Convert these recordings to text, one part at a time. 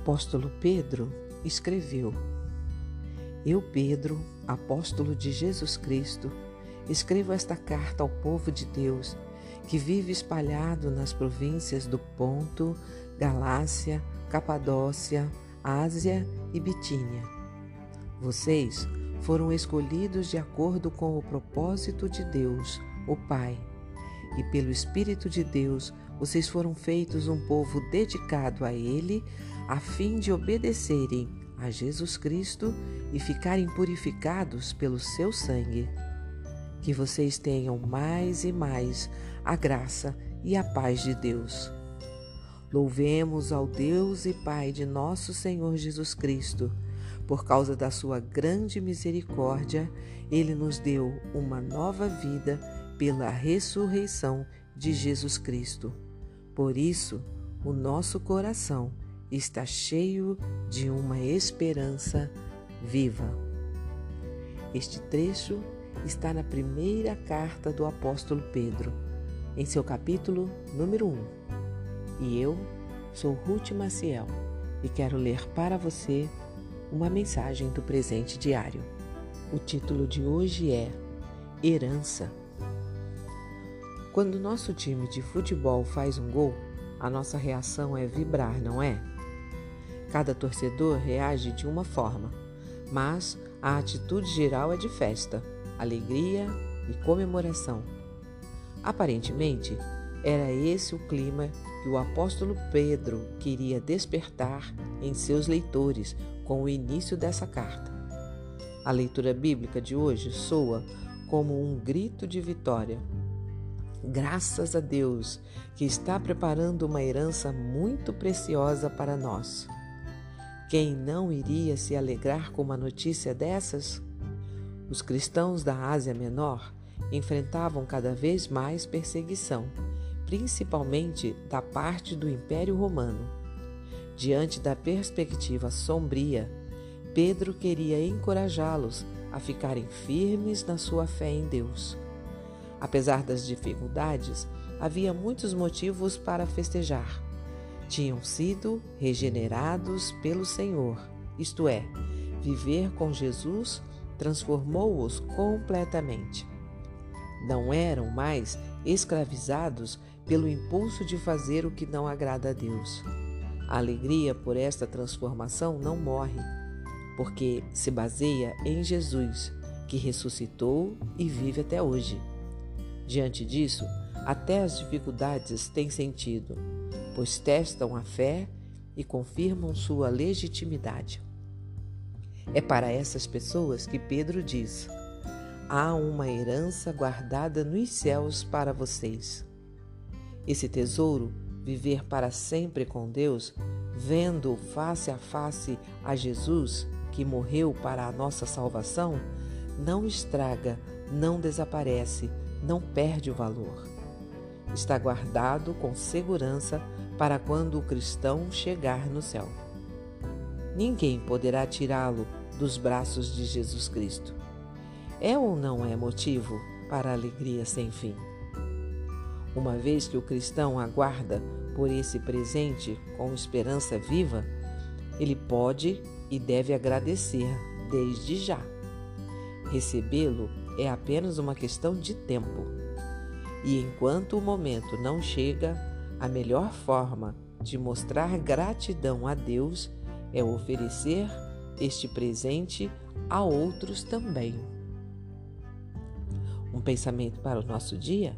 apóstolo Pedro escreveu: Eu, Pedro, apóstolo de Jesus Cristo, escrevo esta carta ao povo de Deus que vive espalhado nas províncias do Ponto, Galácia, Capadócia, Ásia e Bitínia. Vocês foram escolhidos de acordo com o propósito de Deus, o Pai, e pelo Espírito de Deus vocês foram feitos um povo dedicado a Ele, a fim de obedecerem a Jesus Cristo e ficarem purificados pelo seu sangue. Que vocês tenham mais e mais a graça e a paz de Deus. Louvemos ao Deus e Pai de nosso Senhor Jesus Cristo. Por causa da sua grande misericórdia, ele nos deu uma nova vida pela ressurreição de Jesus Cristo. Por isso, o nosso coração está cheio de uma esperança viva. Este trecho está na primeira carta do apóstolo Pedro, em seu capítulo número 1. E eu sou Ruth Maciel e quero ler para você uma mensagem do presente diário. O título de hoje é Herança. Quando nosso time de futebol faz um gol, a nossa reação é vibrar, não é? Cada torcedor reage de uma forma, mas a atitude geral é de festa, alegria e comemoração. Aparentemente, era esse o clima que o apóstolo Pedro queria despertar em seus leitores com o início dessa carta. A leitura bíblica de hoje soa como um grito de vitória Graças a Deus que está preparando uma herança muito preciosa para nós. Quem não iria se alegrar com uma notícia dessas? Os cristãos da Ásia Menor enfrentavam cada vez mais perseguição, principalmente da parte do Império Romano. Diante da perspectiva sombria, Pedro queria encorajá-los a ficarem firmes na sua fé em Deus. Apesar das dificuldades, havia muitos motivos para festejar. Tinham sido regenerados pelo Senhor, isto é, viver com Jesus transformou-os completamente. Não eram mais escravizados pelo impulso de fazer o que não agrada a Deus. A alegria por esta transformação não morre, porque se baseia em Jesus, que ressuscitou e vive até hoje. Diante disso, até as dificuldades têm sentido, pois testam a fé e confirmam sua legitimidade. É para essas pessoas que Pedro diz: há uma herança guardada nos céus para vocês. Esse tesouro, viver para sempre com Deus, vendo face a face a Jesus, que morreu para a nossa salvação, não estraga, não desaparece, não perde o valor. Está guardado com segurança para quando o cristão chegar no céu. Ninguém poderá tirá-lo dos braços de Jesus Cristo. É ou não é motivo para alegria sem fim? Uma vez que o cristão aguarda por esse presente com esperança viva, ele pode e deve agradecer desde já. Recebê-lo é apenas uma questão de tempo. E enquanto o momento não chega, a melhor forma de mostrar gratidão a Deus é oferecer este presente a outros também. Um pensamento para o nosso dia?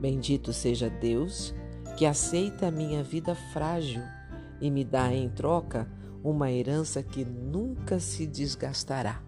Bendito seja Deus que aceita a minha vida frágil e me dá em troca uma herança que nunca se desgastará.